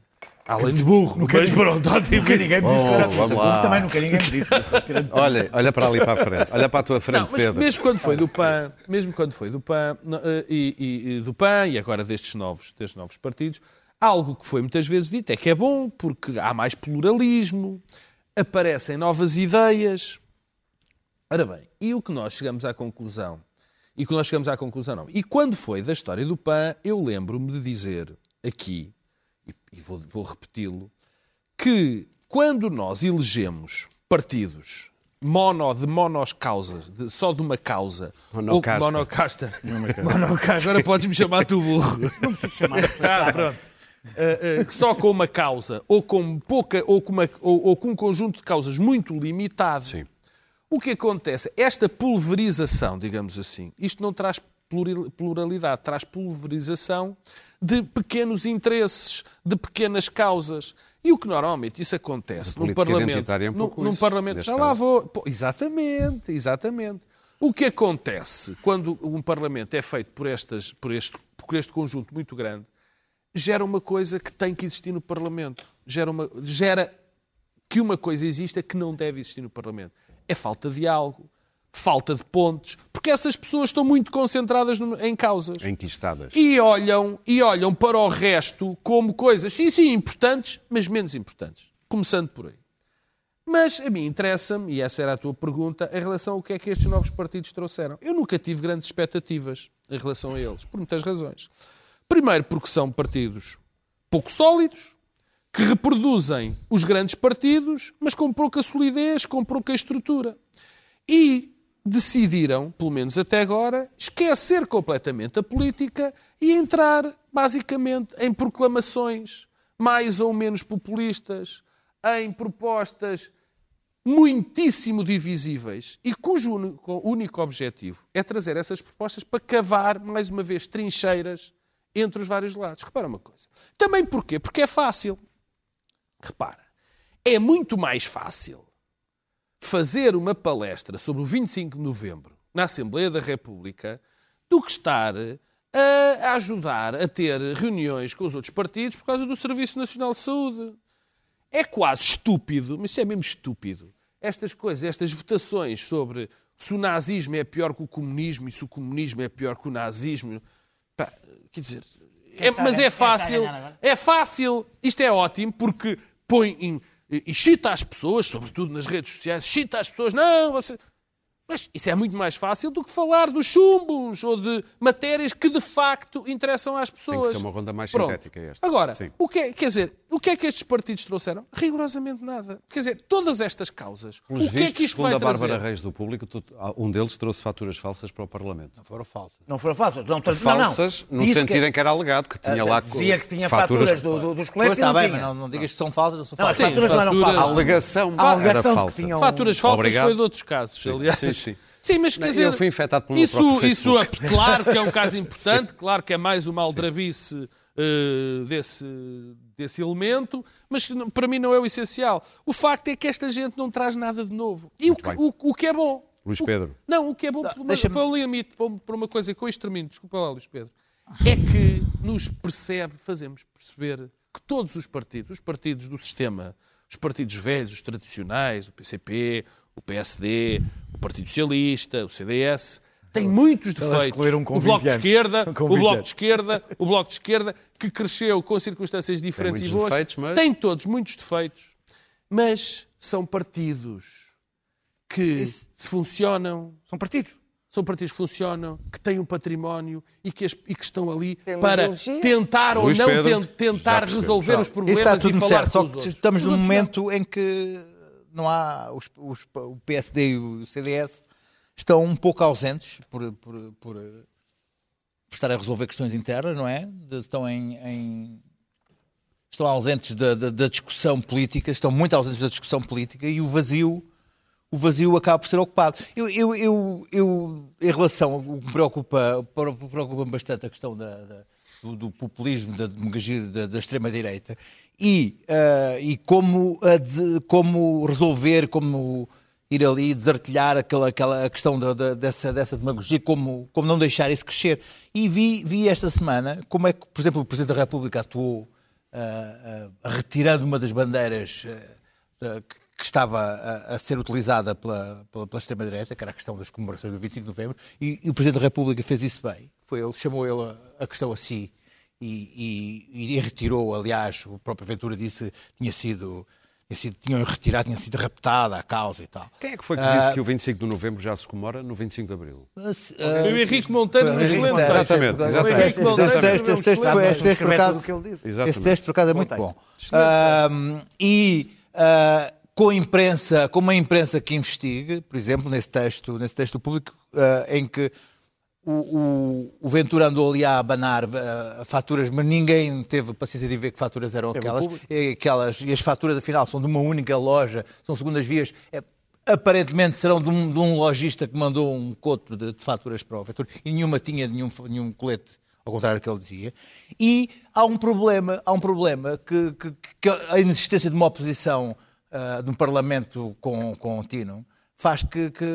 além de burro, mas pronto, Nunca otimista. ninguém me disse que era Oh, otimista. lá. Burro Também nunca ninguém me disse. *laughs* Olha, olha para ali para a frente. Olha para a tua frente, Não, mas Pedro. mesmo quando foi do PAN, mesmo quando foi do PAN eh, e, e- e do PAN e agora destes novos, destes novos partidos, algo que foi muitas vezes dito é que é bom porque há mais pluralismo, aparecem novas ideias. Ora bem, e o que nós chegamos à conclusão? E que nós chegamos à conclusão não. E quando foi da história do PAN, eu lembro-me de dizer aqui, e, vou, vou repeti-lo, que quando nós elegemos partidos mono, de monos causas, de- só de uma causa, Monocasta. ou monocasta, monocasta, agora podes-me chamar tu burro. *laughs* ah, pronto. Uh, uh, só com uma causa, ou com pouca, ou com, uma- ou- ou com um conjunto de causas muito limitado, Sim. o que acontece? Esta pulverização, digamos assim, isto não traz pluralidade, traz pulverização de pequenos interesses, de pequenas causas. E o que normalmente isso acontece num Parlamento. é um num- num isso, Parlamento. Já lá caso. vou. Pô, exatamente, exatamente. O que acontece quando um Parlamento é feito por, estas, por, este, por este conjunto muito grande gera uma coisa que tem que existir no Parlamento. Gera, uma, gera que uma coisa exista que não deve existir no Parlamento. É falta de diálogo, falta de pontos, porque essas pessoas estão muito concentradas em causas. Enquistadas. E olham, e olham para o resto como coisas, sim, sim, importantes, mas menos importantes. Começando por aí. Mas a mim interessa-me, e essa era a tua pergunta, em relação ao que é que estes novos partidos trouxeram. Eu nunca tive grandes expectativas em relação a eles, por muitas razões. Primeiro, porque são partidos pouco sólidos, que reproduzem os grandes partidos, mas com pouca solidez, com pouca estrutura. E decidiram, pelo menos até agora, esquecer completamente a política e entrar, basicamente, em proclamações mais ou menos populistas, em propostas muitíssimo divisíveis e cujo único, objetivo é trazer essas propostas para cavar, mais uma vez, trincheiras entre os vários lados. Repara uma coisa. Também porquê? Porque é fácil. Repara, é muito mais fácil fazer uma palestra sobre o 25 de novembro na Assembleia da República do que estar a ajudar a ter reuniões com os outros partidos por causa do Serviço Nacional de Saúde. É quase estúpido, mas isso é mesmo estúpido, estas coisas, estas votações sobre se o nazismo é pior que o comunismo e se o comunismo é pior que o nazismo. Pá, quer dizer, é- mas é fácil, é fácil, isto é ótimo porque põe em, e chita as pessoas, sobretudo nas redes sociais, chita as pessoas, não, você. Mas isso é muito mais fácil do que falar dos chumbos ou de matérias que de facto interessam às pessoas. ser uma ronda mais Pronto. sintética esta. Agora, Sim. o que é, quer dizer, o que é que estes partidos trouxeram? Rigorosamente nada. Quer dizer, todas estas causas, Pelos o que é vistos, que isto segundo vai a Bárbara trazer? Reis do Público, tu- um deles trouxe faturas falsas para o Parlamento. Não foram falsas. Não foram falsas. Não, não, não. Falsas, no sentido que- em que era alegado que tinha Ah, lá Dizia que tinha faturas. faturas, do- do- dos colegas está não bem, tinha. mas não, não digas que são falsas, não são Não, as falsas. Sim, faturas não eram faturas- A falsas. alegação A era alegação que falsa. Faturas falsas Obrigado. foi de outros casos, aliás. Sim, sim. Sim, mas quer Não, dizer, eu fui infectado pelo meu isso, próprio isso é claro que é um caso *laughs* importante, claro que é mais uma aldrabice eh, desse, desse elemento, mas que não- para mim não é o essencial. O facto é que esta gente não traz nada de novo. E o, o, o que é bom. Luís o- Pedro. não, o que é bom uma, deixa-me- para um limite, para para uma coisa que com isto termino, desculpa lá, Luís Pedro, é que nos percebe, fazemos perceber que todos os partidos, os partidos do sistema, os partidos velhos, os tradicionais, o PCP, o PSD, o Partido Socialista, o CDS, têm muitos defeitos. um o Bloco 20 de Esquerda. *laughs* Com o 20 Bloco de Esquerda, o Bloco de Esquerda, que cresceu com circunstâncias diferentes e boas, defeitos, mas- tem todos muitos defeitos, mas são partidos que se funcionam São partidos. são partidos que funcionam, que têm um património e que, as- e que estão ali Tem para ideologia. tentar Luís ou não Pedro, tentar resolver os Isso problemas está e tudo falar certo, com só os que outros. estamos Os num outros não. momento em que não há os, os- o PSD e o CDS estão um pouco ausentes por, por, por, por estar a resolver questões internas, não é? De- estão em, em- estão ausentes da, da- da discussão política, estão muito ausentes da discussão política e o vazio o vazio acaba por ser ocupado. Eu, eu, eu, eu em relação ao que me preocupa, preocupa bastante a questão da- da- do, do populismo, da demagogia da, da extrema-direita e, ah, e como, de- como resolver, como ir ali desartilhar aquela, aquela questão da, da- dessa, dessa demagogia, como, como não deixar isso crescer. E vi, vi esta semana como é que, por exemplo, o Presidente da República atuou ah, ah, retirando uma das bandeiras que que estava a, a ser utilizada pela, pela, pela extrema-direita, que era a questão das comemorações do 25 de novembro, e, e o Presidente da República fez isso bem. Foi ele, chamou ele a, a questão a si e, e- e retirou, aliás, o próprio Ventura disse que tinha sido, tinha sido tinham retirado, tinha sido raptada a causa e tal. Quem é que foi que Ah, disse que o 25 de novembro já se comemora no 25 de abril? Foi o ah, Henrique Monteiro foi no o Henrique excelente Monteiro. texto. Exatamente, exatamente. esse- texto- foi- esse texto, por acaso. Esse texto, por acaso, é muito bom. E ah, com a imprensa, com uma imprensa que investigue, por exemplo, nesse texto, nesse texto público, ah, em que o, o- Ventura andou ali a abanar ah, faturas, mas ninguém teve paciência de ver que faturas eram aquelas. E, aquelas. e as faturas, afinal, são de uma única loja, são segundas vias. É, aparentemente serão de um, de um lojista que mandou um coto de, de faturas para o vetor e nenhuma tinha nenhum, nenhum colete, ao contrário do que ele dizia. E há um problema, há um problema que, que, que a inexistência de uma oposição uh, de um Parlamento com, com o Tino faz que, que,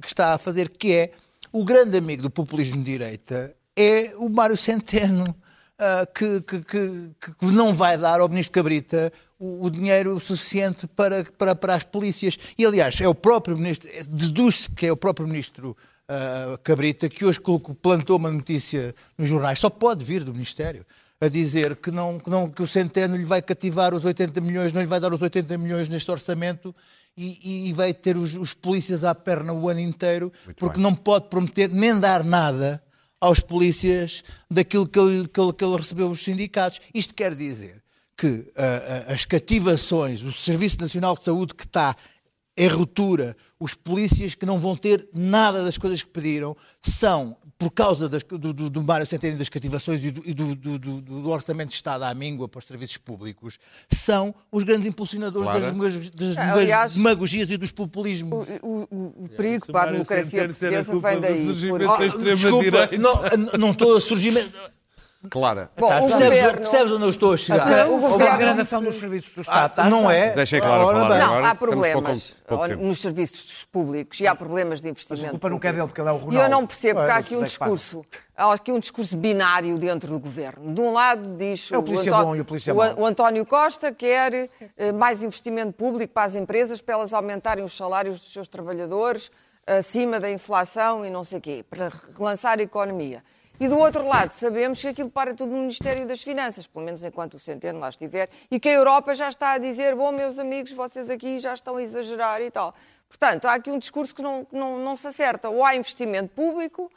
que está a fazer, que é o grande amigo do populismo de direita é o Mário Centeno. Uh, que, que, que, que, não vai dar ao Ministro Cabrita o, o dinheiro suficiente para, para, para as polícias. E, aliás, é o próprio Ministro, deduz-se que é o próprio Ministro uh, Cabrita que hoje plantou uma notícia nos jornais, só pode vir do Ministério, a dizer que, não, que, não, que o Centeno lhe vai cativar os 80 milhões, não lhe vai dar os 80 milhões neste orçamento e, e vai ter os, os, polícias à perna o ano inteiro, Muito porque bem. não pode prometer nem dar nada aos polícias daquilo que ele, que ele, que ele recebeu dos sindicatos. Isto quer dizer que uh, as cativações, o Serviço Nacional de Saúde que está em ruptura, os polícias que não vão ter nada das coisas que pediram, são por causa das, do, do, do Mário Centeno das cativações e, do, e do, do, do, Orçamento de Estado à míngua para os serviços públicos, são os grandes impulsionadores claro. das, das, das Aliás, demagogias e dos populismos. O, o, o perigo para a democracia portuguesa vem daí. Por... Oh, desculpa, não, não estou a surgir... Clara. Bom, o percebes, governo... percebes onde eu estou a chegar? O governo... A degradação dos serviços do Estado. Ah, não é? Deixem Clara falar Não, agora. há problemas pouco, pouco nos serviços públicos e há problemas de investimento. Mas a culpa não quer dele, porque ele é o Ronaldo. E eu não percebo que há aqui um discurso, há aqui um discurso binário dentro do governo. De um lado diz é o, o, bom e o, polícia o, o António Costa quer eh, mais investimento público para as empresas, para elas aumentarem os salários dos seus trabalhadores acima da inflação e não sei o quê, para relançar a economia. E do outro lado, sabemos que aquilo para tudo no Ministério das Finanças, pelo menos enquanto o Centeno lá estiver, e que a Europa já está a dizer: bom, meus amigos, vocês aqui já estão a exagerar e tal. Portanto, há aqui um discurso que não, não, não se acerta. Ou há investimento público,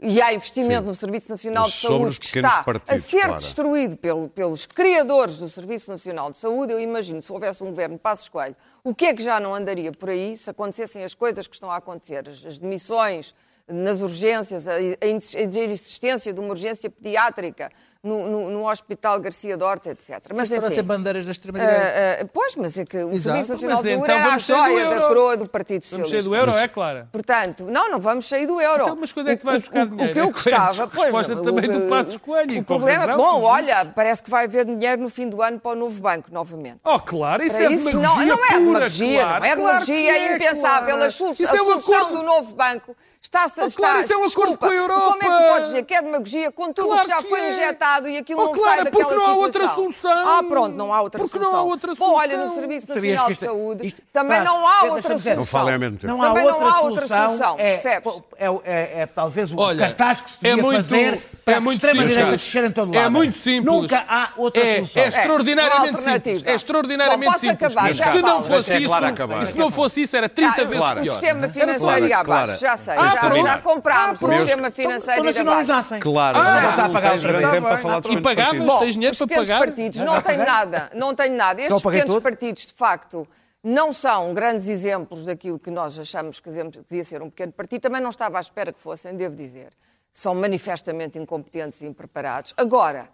e há investimento Sim. no Serviço Nacional de Saúde que está partidos, a ser claro. destruído pelo, pelos criadores do Serviço Nacional de Saúde. Eu imagino, se houvesse um governo Passos Coelho, o que é que já não andaria por aí se acontecessem as coisas que estão a acontecer, as, as demissões nas urgências, a, existência de uma urgência pediátrica no, no, no Hospital Garcia Dorta, etc. Mas, mas enfim, ser bandeiras da extrema-direita. Uh, uh, pois, mas é que o Exato. Serviço Nacional de Saúde então era a joia da coroa do Partido Socialista. Vamos sair do euro, é claro. Portanto, não, não vamos sair do euro. Então, mas quando é que tu vais buscar o, dinheiro? O que eu gostava... A resposta pois, também o, do Passos Coelho. O problema... Razão, bom, olha, parece que vai haver dinheiro no fim do ano para o novo banco, novamente. Oh, claro, isso Para é isso, demagogia Não, não é demagogia, claro, não é demagogia, é, impensável. A, solução do novo banco Está-se. Oh, claro, isso é um acordo com a Europa. Como é que tu podes dizer que é demagogia com tudo claro que já foi é. Injetado e aquilo oh, não claro, sai daquela porque não há outra solução. Ah, pronto, não há outra porque solução. Não há outra solução. Bom, olha, no Serviço Nacional de Saúde isto, também não há outra solução. Não falem ao mesmo tempo. Não há também outra não há solução, outra solução, é, percebes? É, é, é, talvez o olha, cartaz que se devia é muito, fazer para é muito a extrema-direita descer em todo lado. É muito simples. Nunca há outra é, solução. É extraordinariamente simples. É extraordinariamente Bom, simples. Acabar, se não fosse isso, se não fosse isso, era 30 vezes pior. O sistema financeiro ia abaixo, já sei. Já comprámos o sistema financeiro ir abaixo. Claro. Ah, está a pagar outra vez. E pagavas? Tens dinheiro para pagar? Os partidos não têm nada. Não têm nada. Estes pequenos partidos, de facto não são grandes exemplos daquilo que nós achamos que devia ser um pequeno partido. Também não estava à espera que fossem, devo dizer são manifestamente incompetentes e impreparados. Agora,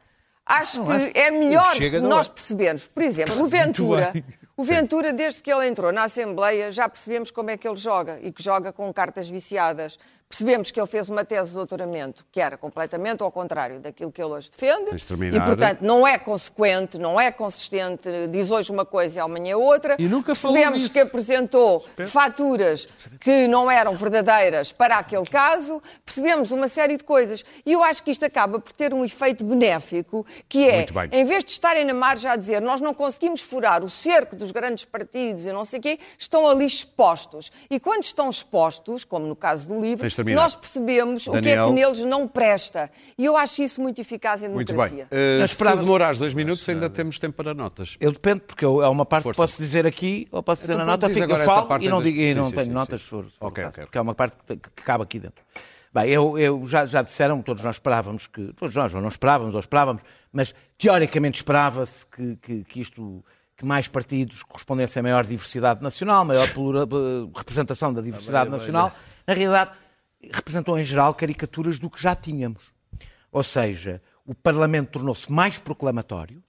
acho não, que acho é melhor nós percebermos, por exemplo, o Ventura, o Ventura, desde que ele entrou na Assembleia, já percebemos como é que ele joga e que joga com cartas viciadas. Percebemos que ele fez uma tese de doutoramento que era completamente ao contrário daquilo que ele hoje defende. E, portanto, não é consequente, não é consistente, diz hoje uma coisa e amanhã outra. E nunca Percebemos que apresentou faturas que não eram verdadeiras para aquele caso. Percebemos uma série de coisas. E eu acho que isto acaba por ter um efeito benéfico, que é, em vez de estarem na margem a dizer nós não conseguimos furar o cerco dos grandes partidos e não sei o quê, estão ali expostos. E quando estão expostos, como no caso do livro, nós percebemos Daniel. o que é que neles não presta. E eu acho isso muito eficaz em democracia. Muito bem. Uh, se demorar dois minutos, ainda temos tempo para notas. Eu dependo, porque eu, é uma parte Força. que posso dizer aqui ou posso dizer então, na nota. Fico, eu falo e não, digo, e não sim, tenho sim, notas sim. sobre, sobre okay, okay. porque é uma parte que, que cabe aqui dentro. Bem, eu, eu já, já, disseram, todos nós esperávamos que. Todos nós, ou não esperávamos, ou esperávamos, mas teoricamente esperava-se que, que, que, isto. Que mais partidos correspondessem a maior diversidade nacional, maior representação da diversidade nacional. Na realidade, representou em geral caricaturas do que já tínhamos. Ou seja, o Parlamento tornou-se mais proclamatório,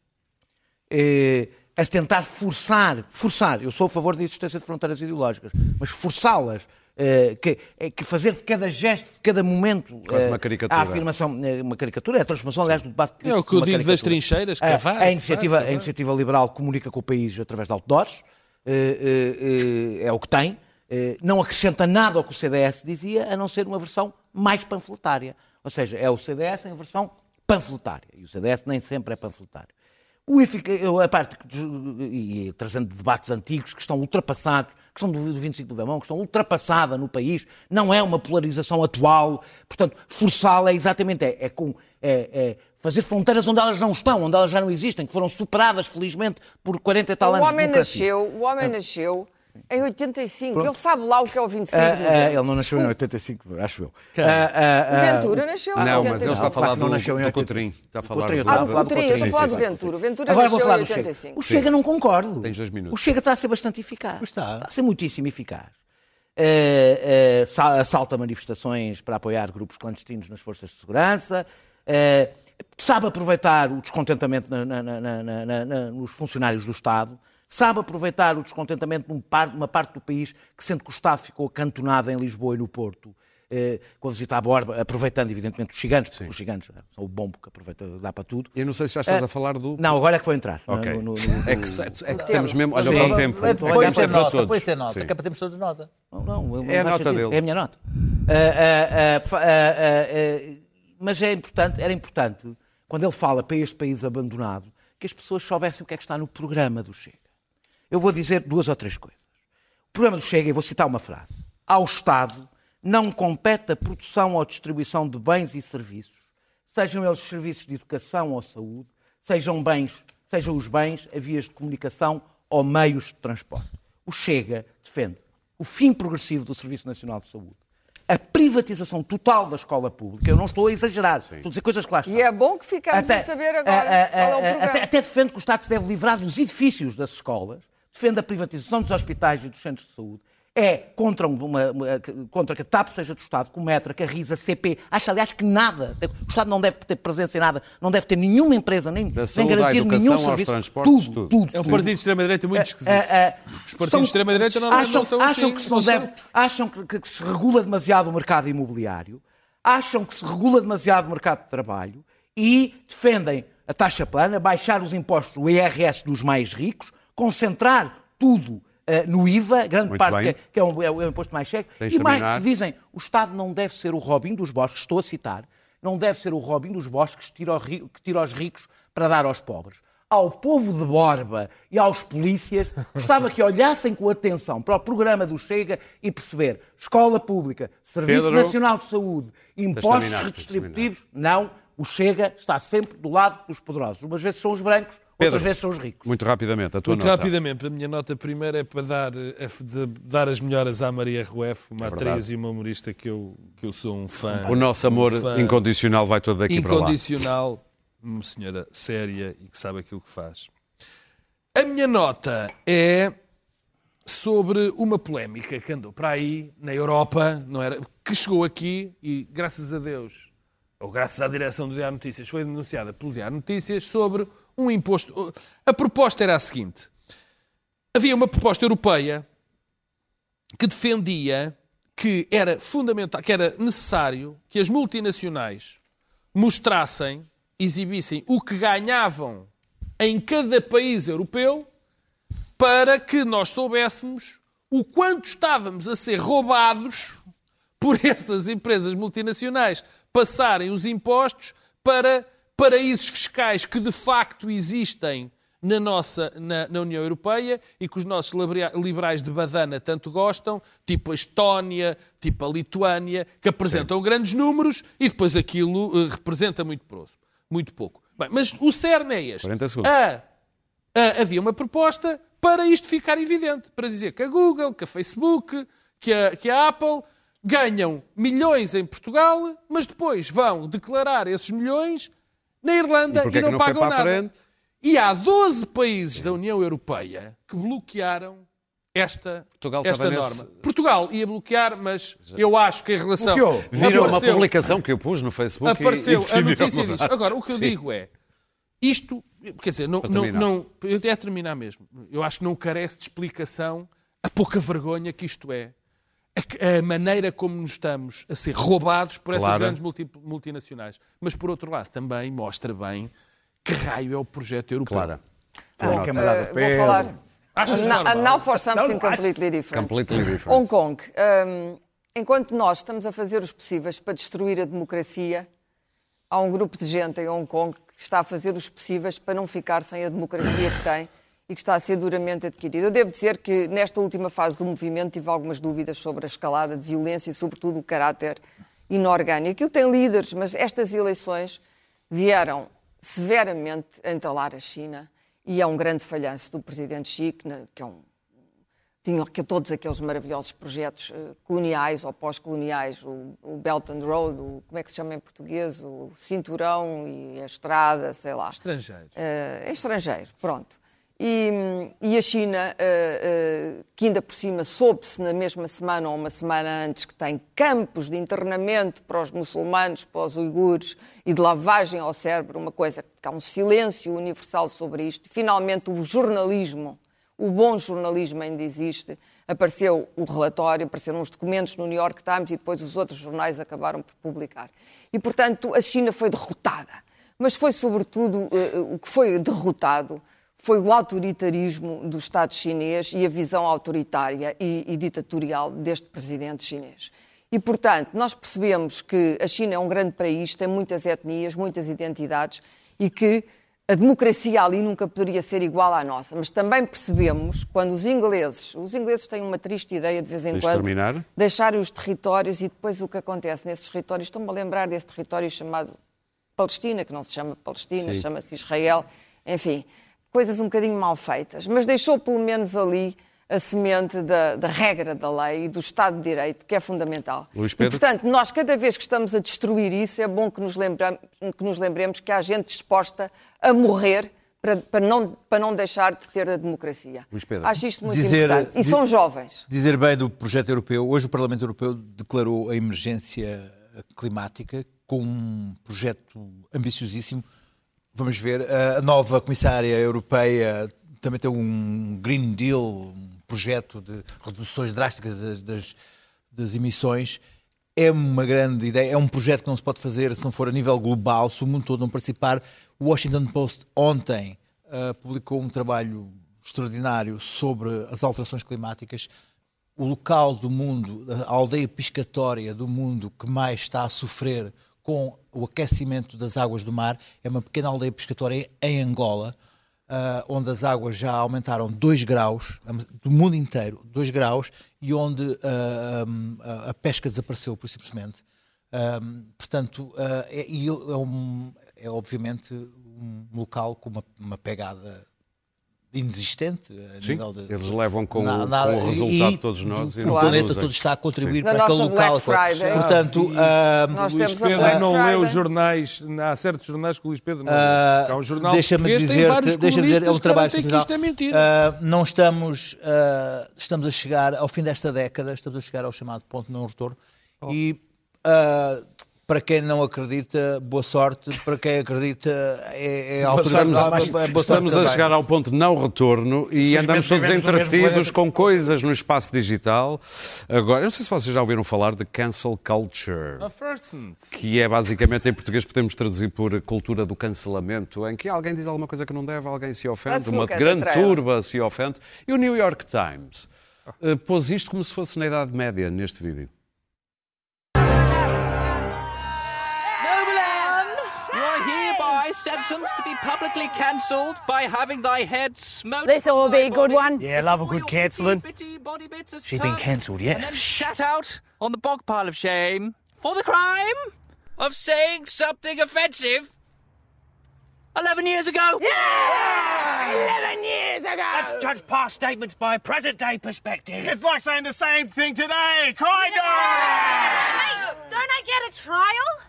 eh, a tentar forçar, forçar, eu sou a favor da existência de fronteiras ideológicas, mas forçá-las, eh, que, é que fazer de cada gesto, de cada momento, Quase eh, uma caricatura. a afirmação, eh, uma caricatura, é a transformação, aliás, do debate político. É o que eu digo das caricatura. trincheiras, A- cavar, a, iniciativa, cavar. a iniciativa liberal comunica com o país através de outdoors, eh, eh, eh, é o que tem, eh, não acrescenta nada ao que o CDS dizia, a não ser uma versão mais panfletária. Ou seja, é o CDS em versão panfletária. E o CDS nem sempre é panfletário. O a parte que, e trazendo debates antigos que estão ultrapassados, que são do 25 de Novembro, que estão ultrapassada no país, não é uma polarização atual. Portanto, forçá-la é exatamente é, é com é- é fazer fronteiras onde elas não estão, onde elas já não existem, que foram superadas, felizmente, por 40 e tal O anos de homem democracia. nasceu, o homem nasceu em 85. Ele sabe lá o que é o 25 Ah, de ah, novembro. ele não nasceu em 85, acho eu. Ah, O Ventura nasceu em Não, mas 85. ele está a falar não do, nasceu em do 80. Coutrinho. Está a falar do, Ah, do Coutrinho, eu estou a falar do. Ventura. O Ventura Agora vou nasceu falar em do Chega. 85. O Chega não concordo. Tens dois minutos. O Chega está a ser bastante eficaz. Pois está. a ser muitíssimo eficaz. Eh, sa- assalta manifestações para apoiar grupos clandestinos nas forças de segurança. eh, sabe aproveitar o descontentamento na- na- na- na- na- na- na- nos funcionários do Estado. Sabe aproveitar o descontentamento par- numa parte do país que sente que o Estado ficou acantonado em Lisboa e no Porto. eh, com a visita à Borba, aproveitando, evidentemente, os gigantes, porque os gigantes são o bombo que aproveita, dá para tudo. Eu não sei se já estás a falar do... Não, agora é que vou entrar. Ok. No- no- no- É que, é que temos mesmo... Olha, Sim. o tempo. É, É ser tempo para nota, todos. põe ser nota, Sim. que é para termos todos nota. Não, não, É a nota sentido. dele. É a minha nota. Ah, ah, ah, mas é importante, era importante, quando ele fala para este país abandonado, que as pessoas soubessem o que é que está no programa do Chega. Eu vou dizer duas ou três coisas. O programa do Chega, e vou citar uma frase. Ao Estado não compete a produção ou distribuição de bens e serviços, sejam eles serviços de educação ou saúde, sejam bens, sejam os bens a vias de comunicação ou meios de transporte. O Chega defende o fim progressivo do Serviço Nacional de Saúde, a privatização total da escola pública. Eu não estou a exagerar, estou a dizer coisas claras. E é bom que ficamos a saber agora a- a- qual é o a- programa. até, até defende que o Estado se deve livrar dos edifícios das escolas, defende a privatização dos hospitais e dos centros de saúde, é contra, uma, uma- contra que a TAP seja do Estado, o Metra, que a RISA, a CP, acha aliás que nada, o Estado não deve ter presença em nada, não deve ter nenhuma empresa, nem, Da nem saúde garantir nenhum serviço. tudo, tudo. tudo. É um partido de extrema-direita muito esquisito. Ah, ah, Os partidos de extrema-direita não- não acham, são acham assim, que se não não são. deve, acham que, que se regula demasiado o mercado imobiliário, acham que se regula demasiado o mercado de trabalho e defendem a taxa plana, baixar os impostos, o IRS dos mais ricos, concentrar tudo eh, no IVA, grande Muito parte que, que é, o, é o imposto mais de e mais terminar. dizem o Estado não deve ser o Robin dos bosques, estou a citar, não deve ser o Robin dos bosques que tira, que tira aos ricos para dar aos pobres. Ao povo de Borba e aos polícias, gostava que olhassem com atenção para o programa do Chega e perceber escola pública, Serviço Pedro, Nacional de Saúde, impostos redistributivos. Não, o Chega está sempre do lado dos poderosos. Umas vezes são os brancos, Pedro, outras vezes são os ricos. Muito rapidamente, a tua Muito nota. rapidamente, a minha nota primeira é para dar, de dar as melhoras à Maria Rueff, uma verdade. atriz e uma humorista que eu, que eu sou um fã. O nosso amor um incondicional vai todo daqui para lá. incondicional, uma senhora séria e que sabe aquilo que faz. A minha nota é sobre uma polémica que andou para aí na Europa, não era, que chegou aqui e graças a Deus, ou graças à direção do Diário Notícias, foi denunciada pelo Diário Notícias sobre um imposto. A proposta era a seguinte: havia uma proposta europeia que defendia que era fundamental, que era necessário que as multinacionais mostrassem, exibissem o que ganhavam em cada país europeu para que nós soubéssemos o quanto estávamos a ser roubados por *laughs* essas empresas multinacionais passarem os impostos para paraísos fiscais que de facto existem na nossa na, na União Europeia e que os nossos liberais de badana tanto gostam, tipo a Estónia, tipo a Lituânia, que apresentam grandes números e depois aquilo eh, representa muito, próximo, muito pouco. Bem, mas o cerne é este. 40 segundos. A- a- havia uma proposta para isto ficar evidente, para dizer que a Google, que a Facebook, que a, que a Apple ganham milhões em Portugal, mas depois vão declarar esses milhões na Irlanda E e que não, não pagam a nada. frente? E há 12 países da União Europeia que bloquearam esta, Portugal esta norma. nesse- Portugal ia bloquear, mas eu acho que em relação. Bloqueou. Viram uma publicação que eu pus no Facebook e- apareceu e a decidiram notícia diz. Agora, o que eu Sim. digo é, Isto, quer dizer, não, não, não, eu até a terminar mesmo. Eu acho que não carece de explicação a pouca vergonha que isto é. A, maneira como nos estamos a ser roubados por essas Claro. grandes multi- multinacionais. Mas, por outro lado, também mostra bem que raio é o projeto europeu. Clara. Oh, camarada Eh, vou falar. Achas Now, normal? now for something Não, não completely different. Completely different. Hong Kong. hum, enquanto nós estamos a fazer os possíveis para destruir a democracia, há um grupo de gente em Hong Kong que está a fazer os possíveis para não ficar sem a democracia que tem e que está a ser duramente adquirida. Eu devo dizer que nesta última fase do movimento tive algumas dúvidas sobre a escalada de violência e, sobretudo, o caráter inorgânico. Aquilo tem líderes, mas estas eleições vieram severamente entalar a China e é um grande falhanço do presidente Xi, que é um tinham todos aqueles maravilhosos projetos eh, coloniais ou pós-coloniais, o, o Belt and Road, o, como é que se chama em português, o cinturão e a estrada, sei lá. Estrangeiros. Eh, é estrangeiro, pronto. E, e a China, eh, eh, que ainda por cima soube-se na mesma semana ou uma semana antes que tem campos de internamento para os muçulmanos, para os uigures e de lavagem ao cérebro, uma coisa que há um silêncio universal sobre isto. Finalmente o jornalismo o bom jornalismo ainda existe. Apareceu o relatório, apareceram os documentos no New York Times e depois os outros jornais acabaram por publicar. E, portanto, a China foi derrotada. Mas foi, sobretudo, eh, o que foi derrotado foi o autoritarismo do Estado chinês e a visão autoritária e, e ditatorial deste presidente chinês. E, portanto, nós percebemos que a China é um grande país, tem muitas etnias, muitas identidades e que a democracia ali nunca poderia ser igual à nossa. Mas também percebemos, quando os ingleses, os ingleses têm uma triste ideia de vez em De quando, exterminar? deixarem os territórios e depois o que acontece nesses territórios, estou-me a lembrar desse território chamado Palestina, que não se chama Palestina, chama-se Israel, enfim, coisas um bocadinho mal feitas, mas deixou pelo menos ali a semente da, da regra da lei e do Estado de Direito, que é fundamental. E, portanto, nós, cada vez que estamos a destruir isso, é bom que nos, lembramos, que nos lembremos que há gente disposta a morrer para, para, não, para não deixar de ter a democracia. Luís Pedro. Acho isto muito Dizer- importante. E são jovens. Dizer bem do projeto europeu. Hoje o Parlamento Europeu declarou a emergência climática com um projeto ambiciosíssimo. Vamos ver, a nova comissária europeia também tem um Green Deal, um projeto de reduções drásticas das, das, das emissões. É uma grande ideia, é um projeto que não se pode fazer se não for a nível global, se o mundo todo não participar. O Washington Post ontem ah, publicou um trabalho extraordinário sobre as alterações climáticas. O local do mundo, a aldeia piscatória do mundo que mais está a sofrer com o aquecimento das águas do mar é uma pequena aldeia pescatória em Angola, ah, onde as águas já aumentaram 2 graus, do mundo inteiro, 2 graus, e onde ah, ah, a pesca desapareceu, por simplesmente. Um, portanto, uh, é, é, um- é obviamente um local com uma, uma pegada inexistente a Sim, nível de. eles levam com, Na- o, nada- com o resultado de todos nós. e o planeta todo está a contribuir Na para aquele local. Portanto, ah, Nós Luís temos a Pedro Black não lê os jornais, há certos jornais que o Luís Pedro não lê. Ah, Há um jornal deixa-me dizer, deixa dizer, é um trabalho isto é. Ah, não estamos, ah, estamos a chegar ao fim desta década, estamos a chegar ao chamado ponto de não retorno Oh. e ah, para quem não acredita, boa sorte, para quem acredita é, é a altura Estamos, boa sorte estamos a chegar ao ponto de não retorno e andamos todos entretidos com coisas no espaço digital. Agora, eu não sei se vocês já ouviram falar de cancel culture. Que é basicamente em português podemos traduzir por cultura do cancelamento, em que alguém diz alguma coisa que não deve, alguém se ofende, uma grande turba se ofende. E o New York Times eh, pôs isto como se fosse na Idade Média neste vídeo. Hereby sentenced to be publicly cancelled by having thy head smoked. This'll be a good body, one. Yeah, love a good cancelling. bitty body bits are She's been served, cancelled, yeah? And then shat out on the bog pile of shame for the crime of saying something offensive. Eleven years ago. Yeah! Eleven years ago! Let's judge past statements by present day perspective. It's like saying the same thing today, kind of! Hey, don't I get a trial?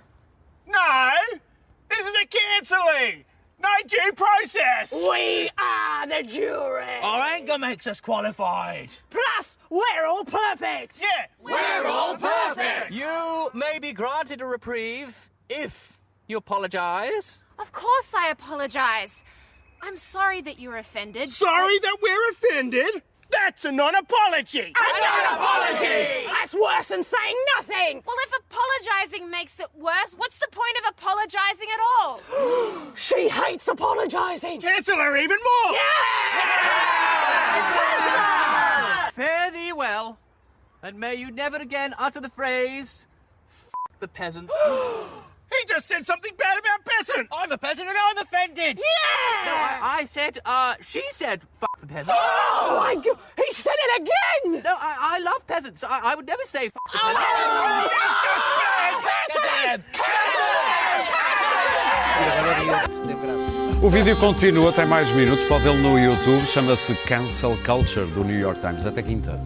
No! This is a cancelling! No due process! We are the jury. Our anger makes us qualified. Plus, we're all perfect. Yeah! We're all perfect. You may be granted a reprieve if you apologise Of course I apologize. I'm sorry that you're offended. Sorry that we're offended? That's a non-apology. A non-apology! That's worse than saying nothing. Well, if apologizing makes it worse, what's the point of apologizing at all? *gasps* She hates apologizing. Cancel her even more. Yeah! Cancel her! Fare thee well, and may you never again utter the phrase, F the peasant. *gasps* *gasps* He just said something bad about peasants. I'm a peasant and I'm offended. Yeah! No, I, I said, uh, she said, fuck the peasant. Oh my god! He said it again! No, I, I love peasants. I, I would never say fuck the peasant. Teve graça. O vídeo continua, tem mais minutos, pode vê-lo no YouTube, chama-se Cancel Culture do New York Times. Até quinta.